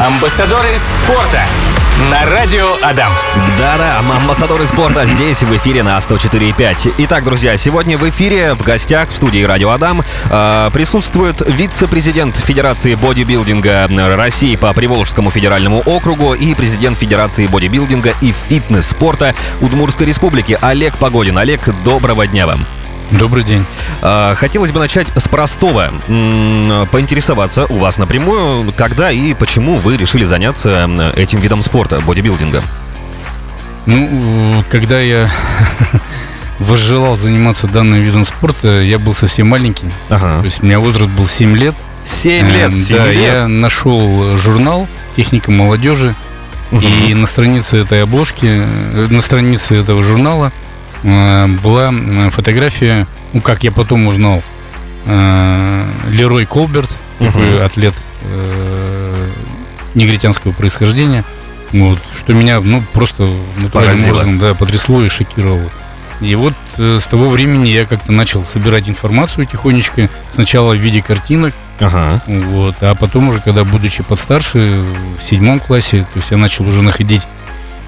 Амбассадоры спорта на радио Адам. Да-да, амбассадоры спорта здесь в эфире на 104.5. Итак, друзья, сегодня в эфире в гостях в студии Радио Адам э, присутствует вице-президент Федерации бодибилдинга России по Приволжскому федеральному округу и президент Федерации бодибилдинга и фитнес-спорта Удмурской республики Олег Погодин. Олег, доброго дня вам. Добрый день. А, хотелось бы начать с простого. Поинтересоваться у вас напрямую, когда и почему вы решили заняться этим видом спорта, бодибилдинга? Ну, когда я возжелал заниматься данным видом спорта, я был совсем маленький. Ага. То есть у меня возраст был 7 лет. 7 лет, 7 да, лет. я нашел журнал «Техника молодежи», угу. и на странице этой обложки, э, на странице этого журнала – Э, была фотография, ну, как я потом узнал, э, Лерой Колберт, такой атлет э, негритянского происхождения, вот, что меня, ну, просто натуральным образом, да, потрясло и шокировало. И вот э, с того времени я как-то начал собирать информацию тихонечко, сначала в виде картинок, ага. вот, а потом уже, когда будучи подстарше, в седьмом классе, то есть я начал уже находить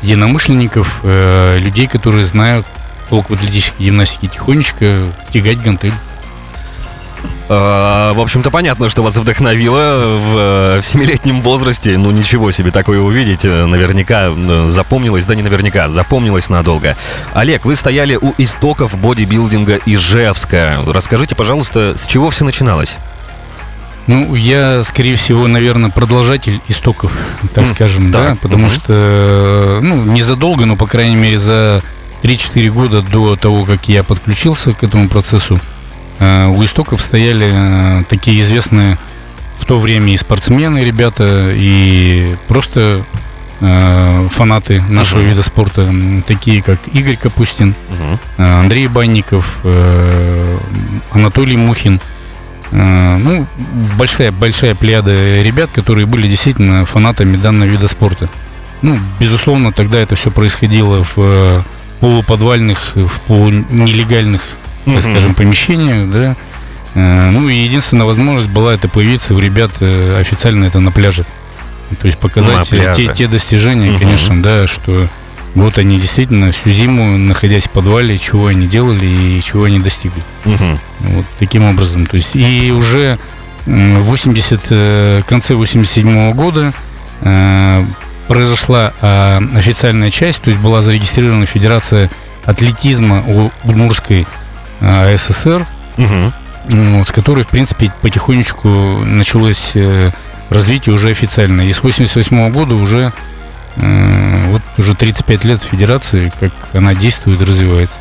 единомышленников, э, людей, которые знают толк в атлетической гимнастике тихонечко тягать гантель. А, в общем-то, понятно, что вас вдохновило в, в семилетнем возрасте. Ну, ничего себе, такое увидеть. Э, наверняка э, запомнилось, да не наверняка, запомнилось надолго. Олег, вы стояли у истоков бодибилдинга Ижевска. Расскажите, пожалуйста, с чего все начиналось? Ну, я, скорее всего, наверное, продолжатель истоков, так mm, скажем, так. да, потому mm-hmm. что, ну, незадолго, но, по крайней мере, за 3-4 года до того, как я подключился к этому процессу, э, у истоков стояли э, такие известные в то время и спортсмены, ребята, и просто э, фанаты нашего uh-huh. вида спорта, такие как Игорь Капустин, uh-huh. Андрей Банников, Анатолий Мухин. Ну, большая, большая плеяда ребят, которые были действительно фанатами данного вида спорта. Ну, безусловно, тогда это все происходило в полуподвальных, в полунелегальных, так mm скажем, помещениях, да. Э, ну и единственная возможность была это появиться у ребят э, официально это на пляже. То есть показать те, те достижения, угу. конечно, да, что вот они действительно всю зиму, находясь в подвале, чего они делали и чего они достигли. Угу. Вот таким образом. То есть и уже в 80, э, конце 87 -го года произошла э, официальная часть, то есть была зарегистрирована Федерация атлетизма Удмурской э, ССР, угу. вот, с которой, в принципе, потихонечку началось э, развитие уже официально. И с 88 года уже э, вот уже 35 лет Федерации, как она действует и развивается.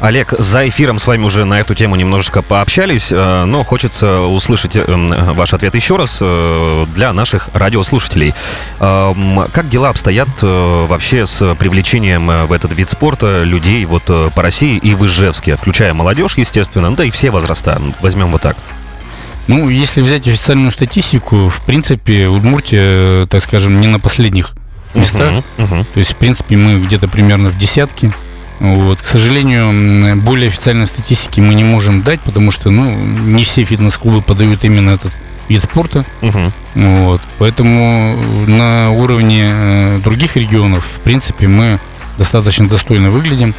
Олег, за эфиром с вами уже на эту тему немножечко пообщались, э, но хочется услышать э, ваш ответ еще раз э, для наших радиослушателей. Как дела обстоят вообще с привлечением в этот вид спорта людей вот по России и в Ижевске, включая молодежь, естественно, да и все возраста, возьмем вот так? Ну, если взять официальную статистику, в принципе, Удмуртия, так скажем, не на последних местах. Uh-huh, uh-huh. То есть, в принципе, мы где-то примерно в десятке. Вот. К сожалению, более официальной статистики мы не можем дать, потому что ну, не все фитнес-клубы подают именно этот вид спорта. Угу. Вот. Поэтому на уровне э, других регионов, в принципе, мы достаточно достойно выглядим.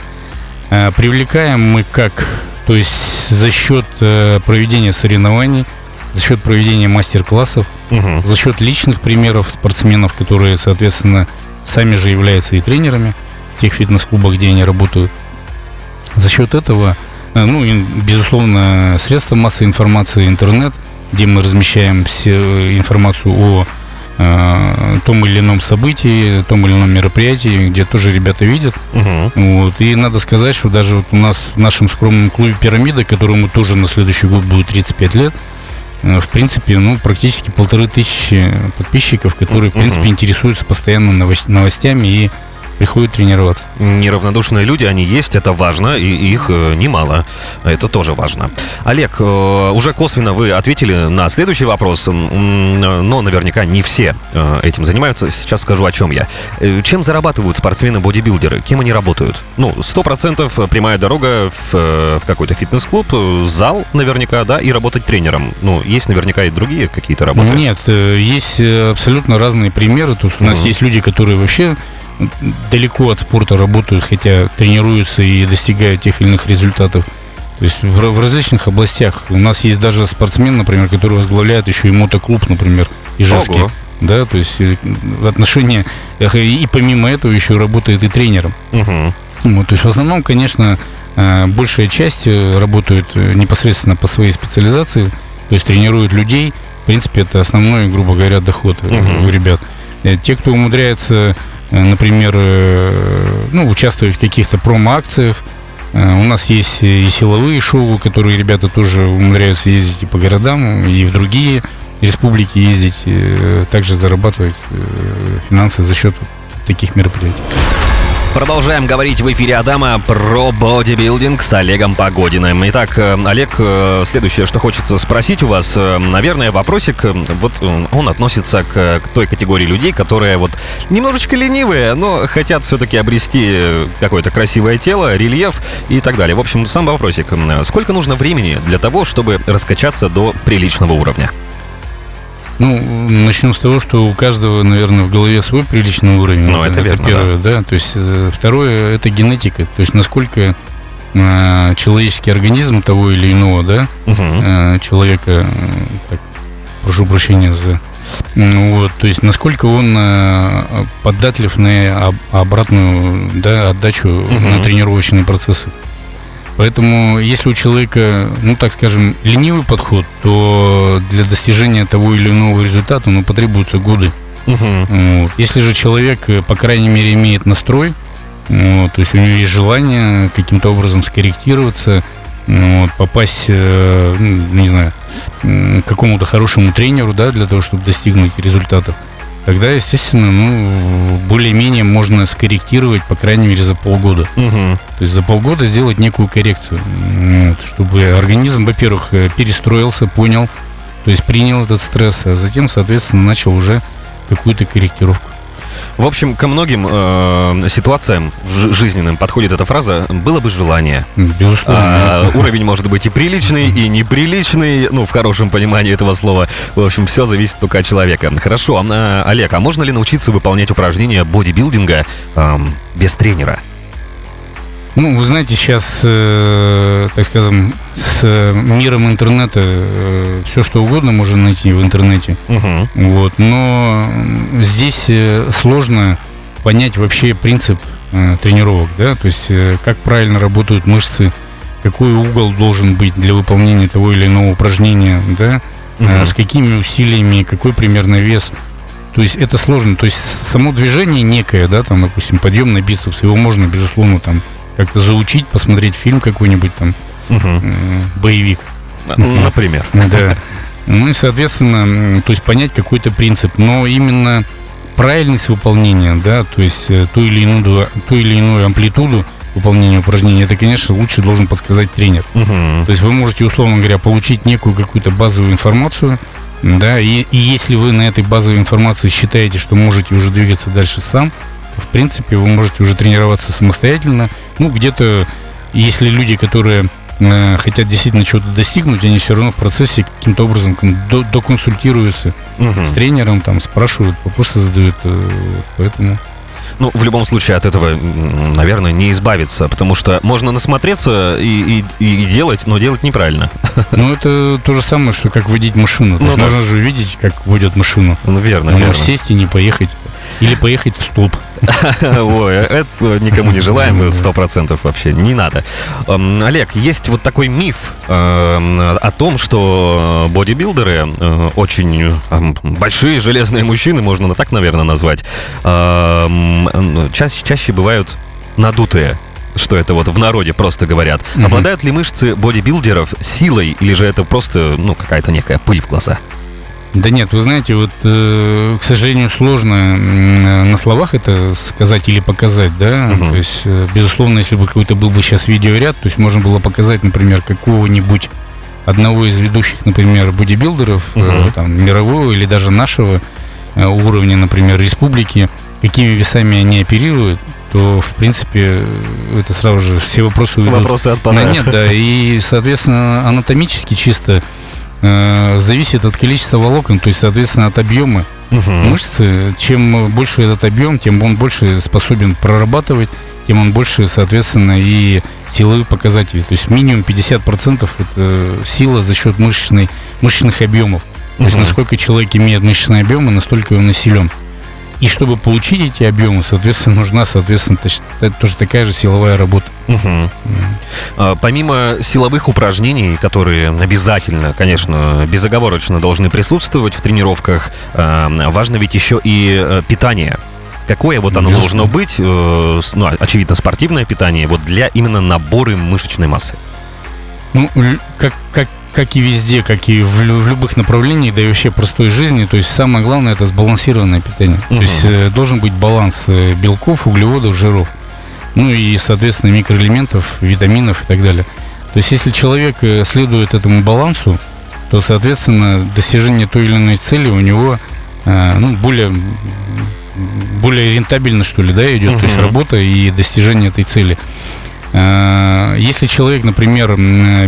Э, привлекаем мы как? То есть за счет э, проведения соревнований, за счет проведения мастер-классов, угу. за счет личных примеров спортсменов, которые, соответственно, сами же являются и тренерами тех фитнес-клубах, где они работают. За счет этого, э, ну, и, безусловно, средства массовой информации, интернет, где мы размещаем все э, информацию о э, том или ином событии, том или ином мероприятии, где тоже ребята видят. Угу. Вот. И надо сказать, что даже вот у нас в нашем скромном клубе «Пирамида», которому тоже на следующий год будет 35 лет, в принципе, ну, практически полторы тысячи подписчиков, которые, в принципе, интересуются постоянно новостями и приходят тренироваться. Неравнодушные люди, они есть, это важно, и их э, немало. Это тоже важно. Олег, э, уже косвенно вы ответили на следующий вопрос, но наверняка не все э, этим занимаются. Сейчас скажу, о чем я. Чем зарабатывают спортсмены-бодибилдеры? Кем они работают? Ну, сто процентов прямая дорога в, в какой-то фитнес-клуб, зал наверняка, да, и работать тренером. Ну, есть наверняка и другие какие-то работы. Нет, есть абсолютно разные примеры. Тут у нас mm-hmm. есть люди, которые вообще далеко от спорта работают, хотя тренируются и достигают тех или иных результатов. То есть в, в различных областях. У нас есть даже спортсмен, например, который возглавляет еще и мотоклуб, например, Ижевский. Ого. Да, то есть э, в отношении... И помимо этого еще работает и тренером. Угу. Вот, то есть в основном, конечно, э, большая часть э, работают непосредственно по своей специализации, то есть тренируют людей. В принципе, это основной, грубо говоря, доход угу. у ребят. Те, кто умудряется Э, например, э, ну, участвовать в каких-то промо-акциях. Э, у нас есть и силовые шоу, которые ребята тоже умудряются ездить и по городам, и в другие республики ездить, также зарабатывать финансы за счет таких мероприятий. Продолжаем говорить в эфире Адама про бодибилдинг с Олегом Погодиным. Итак, э, Олег, э, следующее, что хочется спросить у вас, э, наверное, вопросик, вот он относится к, к той категории людей, которые вот немножечко ленивые, но хотят все-таки обрести какое-то красивое тело, рельеф и так далее. В общем, сам вопросик. Сколько нужно времени для того, чтобы раскачаться до приличного уровня? Ну, начнем с того, что у каждого, наверное, в голове свой приличный уровень. Ну, это, это верно, первое, да. да. То есть э, второе это генетика. То есть насколько э, человеческий организм того или иного, да, угу. э, человека, так, прошу прощения за вот, то есть насколько он э, податлив на обратную да, отдачу угу. на тренировочные процессы. Поэтому, если у человека, ну так скажем, ленивый подход, то для достижения того или иного результата ну, потребуются годы. Угу. Вот. Если же человек, э, по крайней мере, имеет настрой, вот, то есть у него есть желание каким-то образом скорректироваться, вот, попасть, э, ну, не знаю, к какому-то хорошему тренеру, да, для того, чтобы достигнуть результатов, тогда, естественно, ну, более-менее можно скорректировать, по крайней мере, за полгода. Угу. То есть за полгода сделать некую коррекцию, вот, чтобы организм, во-первых, э, перестроился, понял, то есть принял этот стресс, а затем, соответственно, начал уже какую-то корректировку. В общем, ко многим э, ситуациям жизненным подходит эта фраза «было бы желание». Безусловно. А, уровень может быть и приличный, и неприличный, ну, в хорошем понимании этого слова. В общем, все зависит только от человека. Хорошо, а, Олег, а можно ли научиться выполнять упражнения бодибилдинга э, без тренера? Ну, вы знаете, сейчас, э, так скажем, с миром интернета э, все что угодно можно найти в интернете. Угу. Вот, но здесь э, сложно понять вообще принцип э, тренировок, да, то есть э, как правильно работают мышцы, какой угол должен быть для выполнения того или иного упражнения, да, угу. э, с какими усилиями, какой примерно вес. То есть это сложно. То есть само движение некое, да, там, допустим, подъем на бицепс, его можно, безусловно, там как-то заучить, посмотреть фильм какой-нибудь там, угу. боевик. Например. Да. Ну и, соответственно, то есть понять какой-то принцип. Но именно правильность выполнения, да, то есть э, ту или иную, ту или иную амплитуду выполнения упражнений, это, конечно, лучше должен подсказать тренер. Угу. То есть вы можете, условно говоря, получить некую какую-то базовую информацию, да, и, и если вы на этой базовой информации считаете, что можете уже двигаться дальше сам, в принципе, вы можете уже тренироваться самостоятельно. Ну, где-то, если люди, которые э, хотят действительно чего-то достигнуть, они все равно в процессе каким-то образом доконсультируются угу. с тренером, там спрашивают, вопросы задают. Э, поэтому ну, в любом случае от этого, наверное, не избавиться, потому что можно насмотреться и, и, и делать, но делать неправильно. Ну, это то же самое, что как водить машину. Ну, да. Можно же увидеть, как водят машину. Ну, верно, но верно. сесть и не поехать. Или поехать в столб. Ой, это никому не желаем, сто процентов вообще, не надо. Эм, Олег, есть вот такой миф эм, о том, что бодибилдеры, э, очень эм, большие железные мужчины, можно так, наверное, назвать, чаще, чаще бывают надутые что это вот в народе просто говорят. Обладают ли мышцы бодибилдеров силой, или же это просто, ну, какая-то некая пыль в глаза? Да нет, вы знаете, вот, э, к сожалению, сложно на словах это сказать или показать, да. Угу. То есть, э, безусловно, если бы какой-то был бы сейчас видеоряд, то есть можно было показать, например, какого-нибудь одного из ведущих, например, бодибилдеров, угу. там, мирового или даже нашего э, уровня, например, республики, какими весами они оперируют, то, в принципе, это сразу же все вопросы Вопросы отпадают. На нет, да. И, соответственно, анатомически чисто э, зависит от количества волокон, то есть, соответственно, от объема угу. мышцы. Чем больше этот объем, тем он больше способен прорабатывать, тем он больше, соответственно, и силовые показатели. То есть минимум 50% это сила за счет мышечной, мышечных объемов. То есть насколько человек имеет мышечные объемы, настолько он населен. И чтобы получить эти объемы, соответственно, нужна, соответственно, тоже такая же силовая работа. Угу. А, помимо силовых упражнений, которые обязательно, конечно, безоговорочно должны присутствовать в тренировках, а, важно ведь еще и э, питание. Какое вот оно Конечно. должно быть, э, ну, очевидно, спортивное питание, вот для именно набора мышечной массы? Ну, как, как как и везде, как и в, в любых направлениях, да и вообще простой жизни, то есть самое главное это сбалансированное питание. Угу. То есть э, должен быть баланс э, белков, углеводов, жиров. Ну и, соответственно, микроэлементов, витаминов и так далее. То есть если человек э, следует этому балансу, то, соответственно, достижение той или иной цели у него э, ну, более, более рентабельно, что ли, да, идет. Угу. То есть работа и достижение этой цели. Э, если человек, например,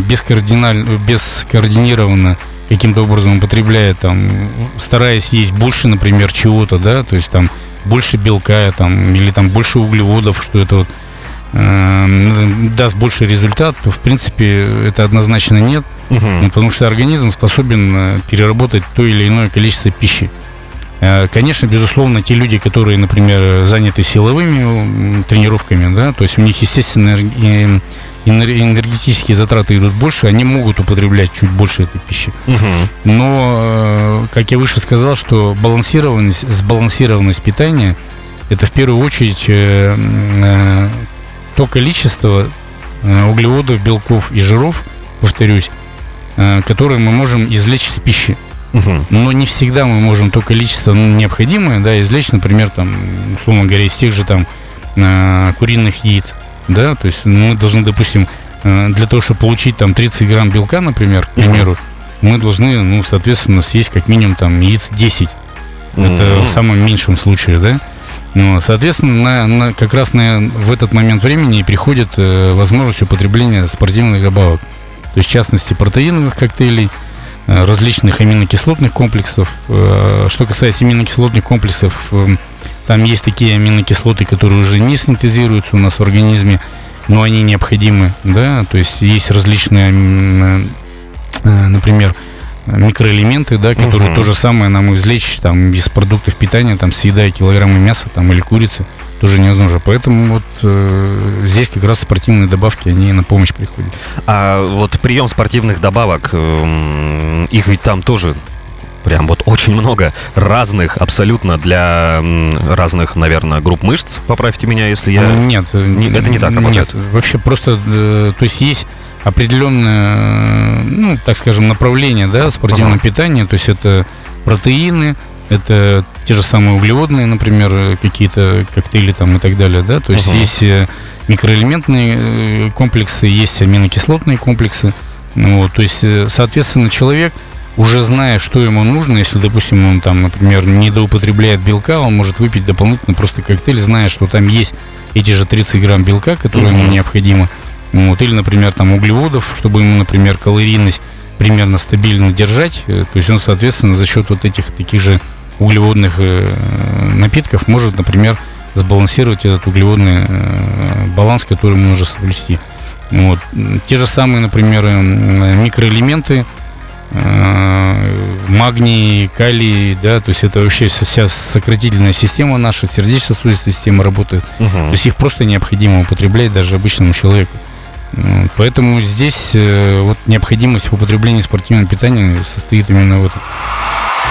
без, координаль... без координированно каким-то образом употребляет, там, стараясь есть больше, например, чего-то, да, то есть там больше белка, там, или там больше углеводов, что это вот э, даст больше результат, то в принципе это однозначно нет, угу. потому что организм способен э, переработать то или иное количество пищи. Э, конечно, безусловно, те люди, которые, например, заняты силовыми тренировками, да, то есть у них, естественно, энергетические затраты идут больше, они могут употреблять чуть больше этой пищи. Угу. Но, э, как я выше сказал, что балансированность, сбалансированность питания это в первую очередь э, то количество углеводов, белков и жиров, повторюсь, которые мы можем извлечь из пищи. Угу. Но не всегда мы можем то количество необходимое, да, извлечь, например, там, условно говоря, из тех же там э, куриных яиц, да, то есть мы должны, допустим, э, для того, чтобы получить там 30 грамм белка, например, к примеру, угу. мы должны, ну, соответственно, съесть как минимум там яиц 10. Это в самом меньшем случае, да. Ну, соответственно, на, на, как раз на, в этот момент времени приходит э, возможность употребления спортивных добавок. То есть, в частности, протеиновых коктейлей, различных аминокислотных комплексов. Э, что касается аминокислотных комплексов, э, там есть такие аминокислоты, которые уже не синтезируются у нас в организме, но они необходимы, да, то есть есть различные, например, микроэлементы, да, которые uh-huh. то же самое нам извлечь там из продуктов питания, там съедая килограммы мяса там или курицы, тоже невозможно. Поэтому вот э, здесь как раз спортивные добавки, они на помощь приходят. А вот прием спортивных добавок, э, их ведь там тоже прям вот очень много разных абсолютно для разных, наверное, групп мышц. Поправьте меня, если я... Нет, не, это не так работает. Нет, вообще просто, э, то есть есть определенное, ну, так скажем, направление, да, спортивного ага. питания, то есть это протеины, это те же самые углеводные, например, какие-то коктейли там и так далее, да, то есть uh-huh. есть э, микроэлементные э, комплексы, есть аминокислотные комплексы, вот, то есть, соответственно, человек уже зная, что ему нужно, если, допустим, он там, например, недоупотребляет белка, он может выпить дополнительно просто коктейль, зная, что там есть эти же 30 грамм белка, которые ему необходимо, вот, или, например, там углеводов, чтобы ему, например, калорийность примерно стабильно держать. То есть он, соответственно, за счет вот этих таких же углеводных э, напитков может, например, сбалансировать этот углеводный э, баланс, который ему нужно соблюсти. Вот. Те же самые, например, э, микроэлементы, магний, калий, да, то есть это вообще вся сократительная система наша, сердечно-сосудистая система работает. Угу. То есть их просто необходимо употреблять даже обычному человеку. Поэтому здесь вот необходимость в употреблении спортивного питания состоит именно в этом.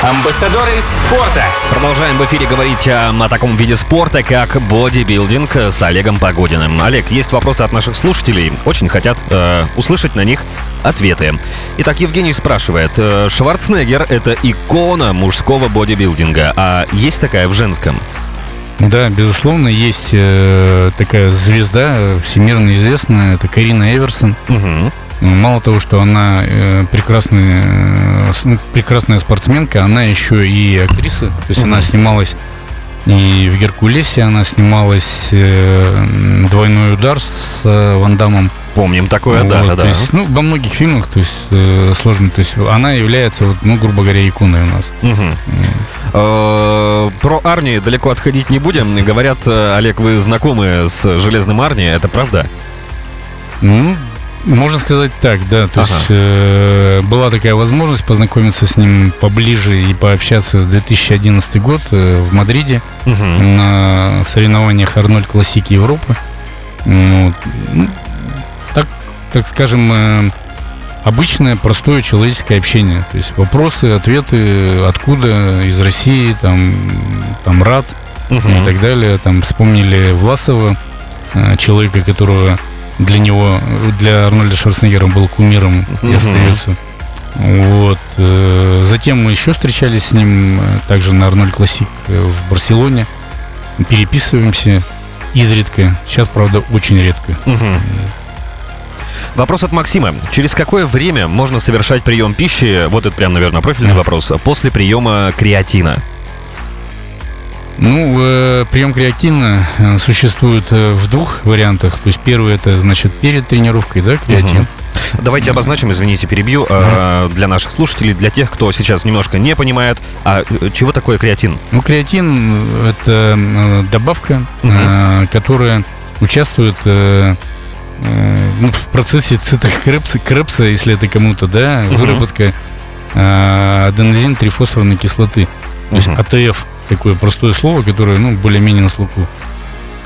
Амбассадоры спорта. Продолжаем в эфире говорить о, о таком виде спорта, как бодибилдинг с Олегом Погодиным. Олег, есть вопросы от наших слушателей. Очень хотят э, услышать на них ответы. Итак, Евгений спрашивает. э, Шварценеггер — это икона мужского бодибилдинга, а есть такая в женском? Да, безусловно, есть э, такая звезда всемирно известная, это Карина Эверсон. Мгм. Мало того, что она э, прекрасная, э, ну, прекрасная спортсменка, она еще и актриса. То есть она снималась и в Геркулесе, она снималась э, «Двойной удар» с э, Ван Дамом. Помним такое, да, Вот, да, да. То есть, ну, во многих фильмах, то есть, э, сложно. То есть она является, вот, ну, грубо говоря, иконой у нас. Э, Про Арни далеко отходить не будем. Говорят, Олег, вы знакомы с Железным Арни, это правда? Ну, можно сказать так, да. То Ага. есть э, была такая возможность познакомиться с ним поближе и пообщаться в 2011 год э, в Мадриде Мгм. на соревнованиях Арнольд Классики Европы. Ну, ну, так, так скажем, э, обычное простое человеческое общение. То есть вопросы, ответы, откуда, из России, там, там рад Мгм. и так далее. Там вспомнили Власова, э, человека, которого для него, для Арнольда Шварценеггера был кумиром и остается. Вот. э, Затем мы еще встречались с ним э, также на Арнольд Классик э, в Барселоне. Переписываемся изредка. Сейчас, правда, очень редко. Вопрос от Максима. Через какое время можно совершать прием пищи, вот это прям, наверное, профильный вопрос, после приема креатина? Ну, э, прием креатина э, существует э, в двух вариантах. То есть первый это значит перед тренировкой, да, креатин. Мгм. Давайте обозначим, извините, перебью, э, для наших слушателей, для тех, кто сейчас немножко не понимает, а чего такое креатин? Ну, креатин – это добавка, э, которая участвует э, ну, в процессе цитокрепса, крепса, если это кому-то, да, Мгм. выработка э, аденозин-трифосфорной кислоты. То есть. АТФ – такое простое слово, которое, ну, более-менее на слуху.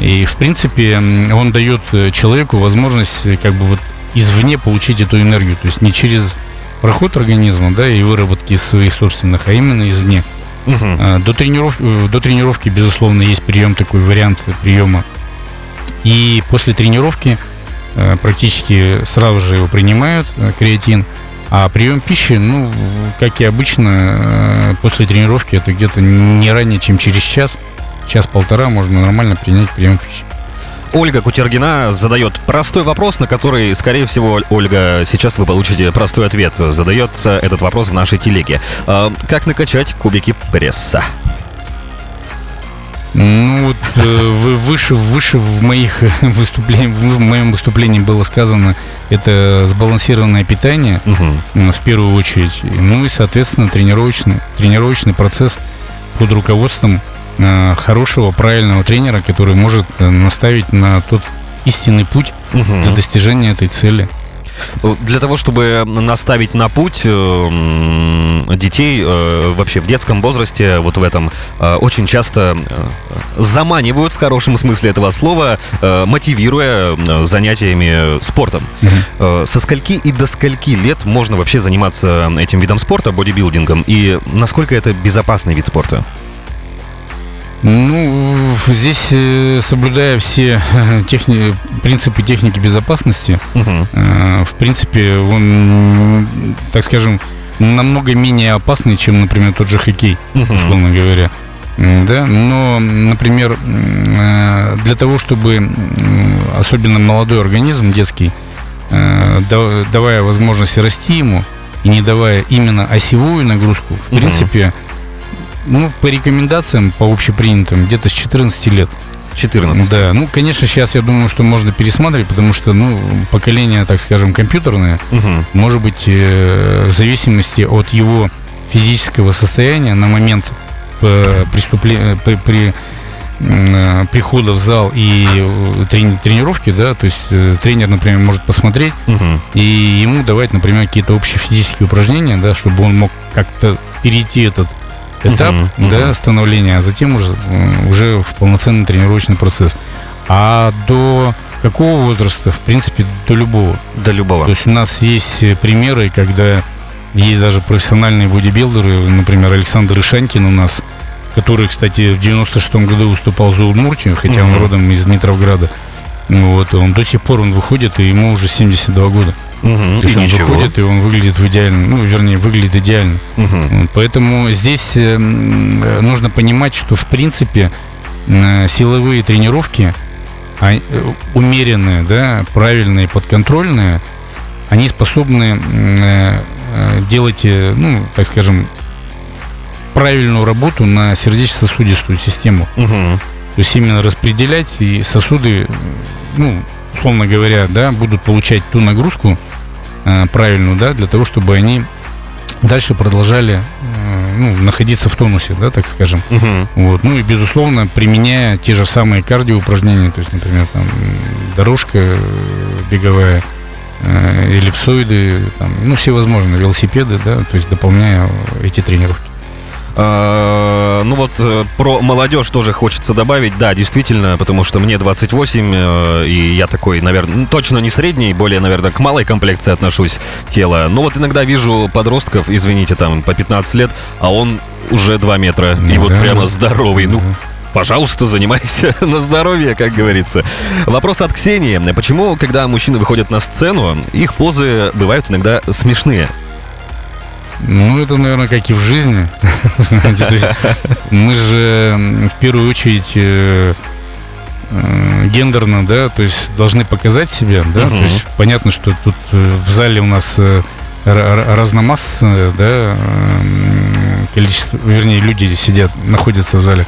И, в принципе, он дает э, человеку возможность э, как бы вот извне получить эту энергию. То есть не через проход организма, да, и выработки своих собственных, а именно извне. А, До, трениров... э, до тренировки, безусловно, есть прием, такой вариант приема. И после тренировки практически сразу же его принимают, креатин. А прием пищи, ну, как и обычно, э, после тренировки это где-то не ранее, чем через час, час-полтора можно нормально принять прием пищи. Ольга Кутергина задает простой вопрос, на который, скорее всего, Ольга, сейчас вы получите простой ответ. Задает этот вопрос в нашей телеге. Э, Как накачать кубики пресса? Ну, вот э, вы- выше, выше в моих выступлениях, в моем выступлении было сказано, это сбалансированное питание, ну, в первую очередь. Ну и, соответственно, тренировочный, тренировочный процесс под руководством э, хорошего, правильного тренера, который может э, наставить на тот истинный путь Мгм. для достижения этой цели. Для того, чтобы наставить на путь э, м, детей э, вообще в детском возрасте, вот в этом, э, очень часто э, заманивают в хорошем смысле этого слова, э, мотивируя э, занятиями спортом. Э, Со скольки и до скольки лет можно вообще заниматься этим видом спорта, бодибилдингом, и насколько это безопасный вид спорта? Ну, здесь, э, соблюдая все э, техни- принципы техники безопасности. Э, В принципе, он, так скажем, намного менее опасный, чем, например, тот же хоккей, Мгм. условно говоря. Да, но, например, э, для того, чтобы особенно молодой организм, детский, э, да- давая возможность расти ему и не давая именно осевую нагрузку, в Мгм. принципе, ну, по рекомендациям, по общепринятым, где-то с 14 лет. С 14. Да, ну, конечно, сейчас я думаю, что можно пересматривать, потому что, ну, поколение, так скажем, компьютерное, Мгм. может быть, э, в зависимости от его физического состояния на момент э, преступления, при, при, м, э, прихода в зал и э, трени- тренировки, да, то есть э, тренер, например, может посмотреть Мгм. и ему давать, например, какие-то общие физические упражнения, да, чтобы он мог как-то перейти этот этап, Мгм, да, мгм. становления, а затем уже, уже в полноценный тренировочный процесс. А до какого возраста? В принципе, до любого. До любого. То есть у нас есть э, примеры, когда есть даже профессиональные бодибилдеры, например, Александр Ишанькин у нас, который, кстати, в 96 году выступал за Удмуртию, хотя он родом из Дмитровграда. Вот, он до сих пор он выходит, и ему уже 72 года. Угу, То есть он ничего. выходит, и он выглядит в идеально, ну, вернее, выглядит идеально. Угу. Поэтому здесь э, нужно понимать, что, в принципе, э, силовые тренировки, а, э, умеренные, да, правильные, подконтрольные, они способны э, э, делать, э, ну, так скажем, правильную работу на сердечно-сосудистую систему. Угу. То есть именно распределять и сосуды, ну, условно говоря, да, будут получать ту нагрузку э, правильную, да, для того, чтобы они дальше продолжали э, ну, находиться в тонусе, да, так скажем. Угу. Вот. Ну и, безусловно, применяя те же самые кардиоупражнения, то есть, например, там, дорожка беговая, э, эллипсоиды, там, ну, всевозможные велосипеды, да, то есть дополняя эти тренировки. А, ну вот э, про молодежь тоже хочется добавить. Да, действительно, потому что мне 28, э, и я такой, наверное, ну, точно не средний, более, наверное, к малой комплекции отношусь тела. Но вот иногда вижу подростков, извините, там, по 15 лет, а он уже 2 метра, и вот прямо здоровый. Ну, пожалуйста, занимайся на здоровье, как говорится. Вопрос от Ксении. Почему, когда мужчины выходят на сцену, их позы бывают иногда смешные? Ну, это, наверное, как и в жизни. Мы же в первую очередь э, э, гендерно, да, то есть должны показать себя, да, то есть понятно, что тут э, в зале у нас разномастное, да, количество, вернее, люди сидят, находятся в зале,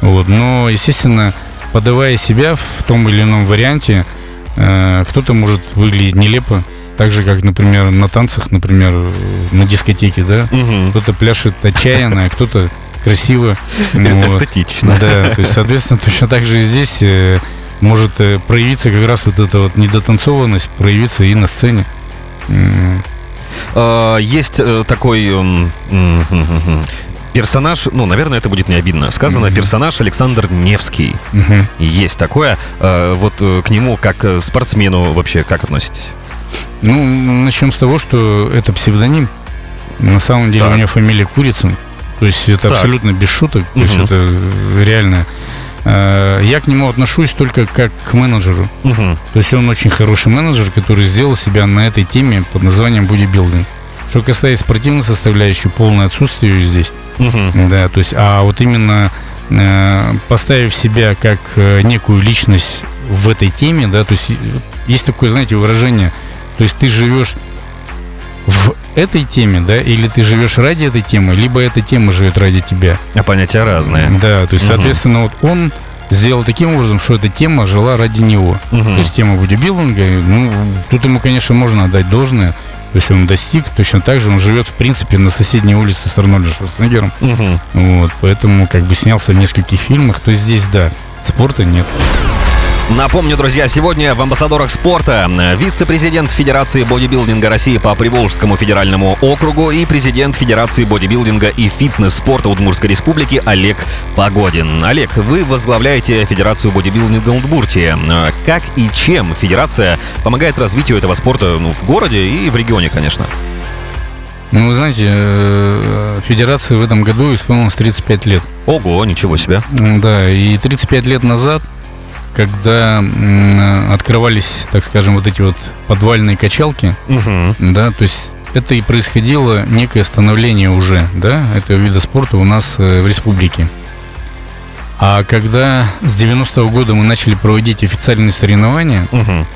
вот, но, естественно, подавая себя в том или ином варианте, кто-то может выглядеть нелепо, так же, как, например, на танцах, например, на дискотеке, да? Угу. Кто-то пляшет отчаянно, а кто-то красиво. Ну, Эстетично. Да, то есть, соответственно, точно так же и здесь э, может э, проявиться как раз вот эта вот недотанцованность, проявиться и на сцене. А, есть э, такой персонаж, ну, наверное, это будет не обидно. Сказано, mm-hmm. персонаж Александр Невский. Mm-hmm. Есть такое. Вот к нему, как спортсмену, вообще, как относитесь? Ну, начнем с того, что это псевдоним. На самом деле так. у него фамилия Курицын. То есть это так. абсолютно без шуток. То угу. есть это реально. Э, я к нему отношусь только как к менеджеру. Угу. То есть он очень хороший менеджер, который сделал себя на этой теме под названием бодибилдинг. Что касается спортивной составляющей, полное отсутствие здесь. Угу. Да, то есть, а вот именно э, поставив себя как э, некую личность в этой теме, да, то есть есть такое, знаете, выражение – то есть ты живешь в этой теме, да, или ты живешь ради этой темы, либо эта тема живет ради тебя. А понятия разные. Да, то есть, угу. соответственно, вот он сделал таким образом, что эта тема жила ради него. Угу. То есть тема бодибилдинга, ну, тут ему, конечно, можно отдать должное. То есть он достиг, точно так же он живет, в принципе, на соседней улице с Арнольдом Шварценеггером. Угу. Вот, поэтому как бы снялся в нескольких фильмах, то здесь, да, спорта нет. Напомню, друзья, сегодня в амбассадорах спорта вице-президент Федерации бодибилдинга России по Приволжскому федеральному округу и президент Федерации бодибилдинга и фитнес-спорта Удмуртской республики Олег Погодин. Олег, вы возглавляете Федерацию бодибилдинга Удмуртии. Как и чем Федерация помогает развитию этого спорта ну, в городе и в регионе, конечно? Ну, вы знаете, э, Федерации в этом году исполнилось 35 лет. Ого, ничего себе. Да, и 35 лет назад когда открывались, так скажем, вот эти вот подвальные качалки, угу. да, то есть это и происходило некое становление уже, да, этого вида спорта у нас э, в республике. А когда с 90-го года мы начали проводить официальные соревнования, угу.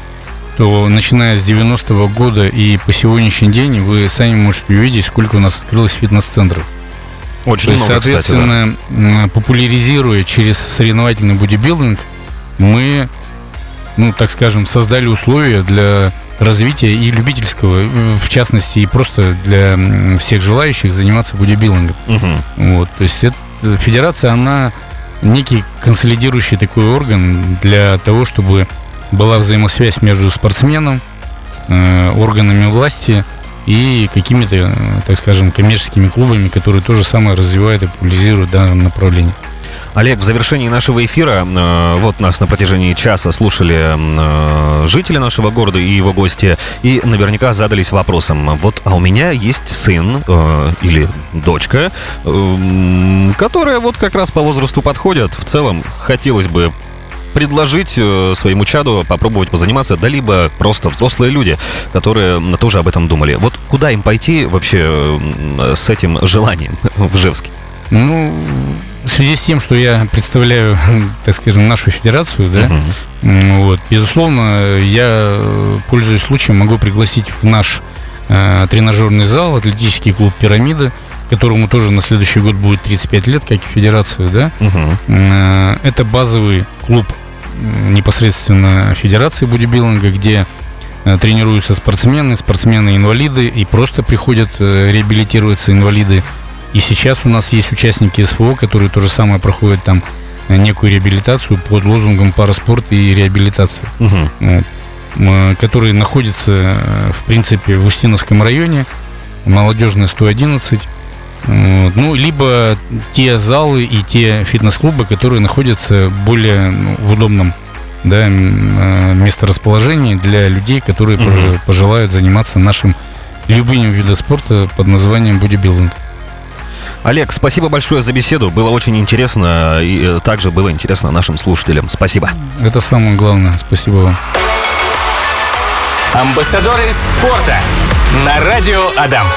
то начиная с 90-го года и по сегодняшний день вы сами можете увидеть, сколько у нас открылось фитнес-центров. Очень то есть, много, соответственно, кстати, да. популяризируя через соревновательный бодибилдинг – мы, ну, так скажем, создали условия для развития и любительского, в частности, и просто для всех желающих заниматься бодибилдингом. Угу. Вот, то есть это, федерация, она некий консолидирующий такой орган для того, чтобы была взаимосвязь между спортсменом, э, органами власти и какими-то, так скажем, коммерческими клубами, которые то же самое развивают и популяризируют данное направление. Олег, в завершении нашего эфира, э, вот нас на протяжении часа слушали э, жители нашего города и его гости, и наверняка задались вопросом, вот, а у меня есть сын э, или дочка, э, которая вот как раз по возрасту подходит, в целом хотелось бы предложить своему чаду попробовать позаниматься, да либо просто взрослые люди, которые тоже об этом думали. Вот куда им пойти вообще с этим желанием в Ижевске? Ну, в связи с тем, что я представляю, так скажем, нашу федерацию, да, uh-huh. вот, безусловно, я, пользуясь случаем, могу пригласить в наш э, тренажерный зал атлетический клуб «Пирамида», которому тоже на следующий год будет 35 лет, как и федерацию, да. Uh-huh. Э, это базовый клуб непосредственно Федерации бодибилдинга, где э, тренируются спортсмены, спортсмены-инвалиды и просто приходят э, реабилитироваться инвалиды. И сейчас у нас есть участники СФО, которые то же самое проходят там э, некую реабилитацию под лозунгом параспорт и реабилитация, угу. вот, которые находятся, в принципе, в Устиновском районе, молодежная 111, ну, либо те залы и те фитнес-клубы, которые находятся более ну, в удобном да, э, месторасположении для людей, которые угу. пожелают заниматься нашим любимым видом спорта под названием бодибилдинг. Олег, спасибо большое за беседу. Было очень интересно. И э, также было интересно нашим слушателям. Спасибо. Это самое главное. Спасибо вам. Амбассадоры спорта на радио Адам.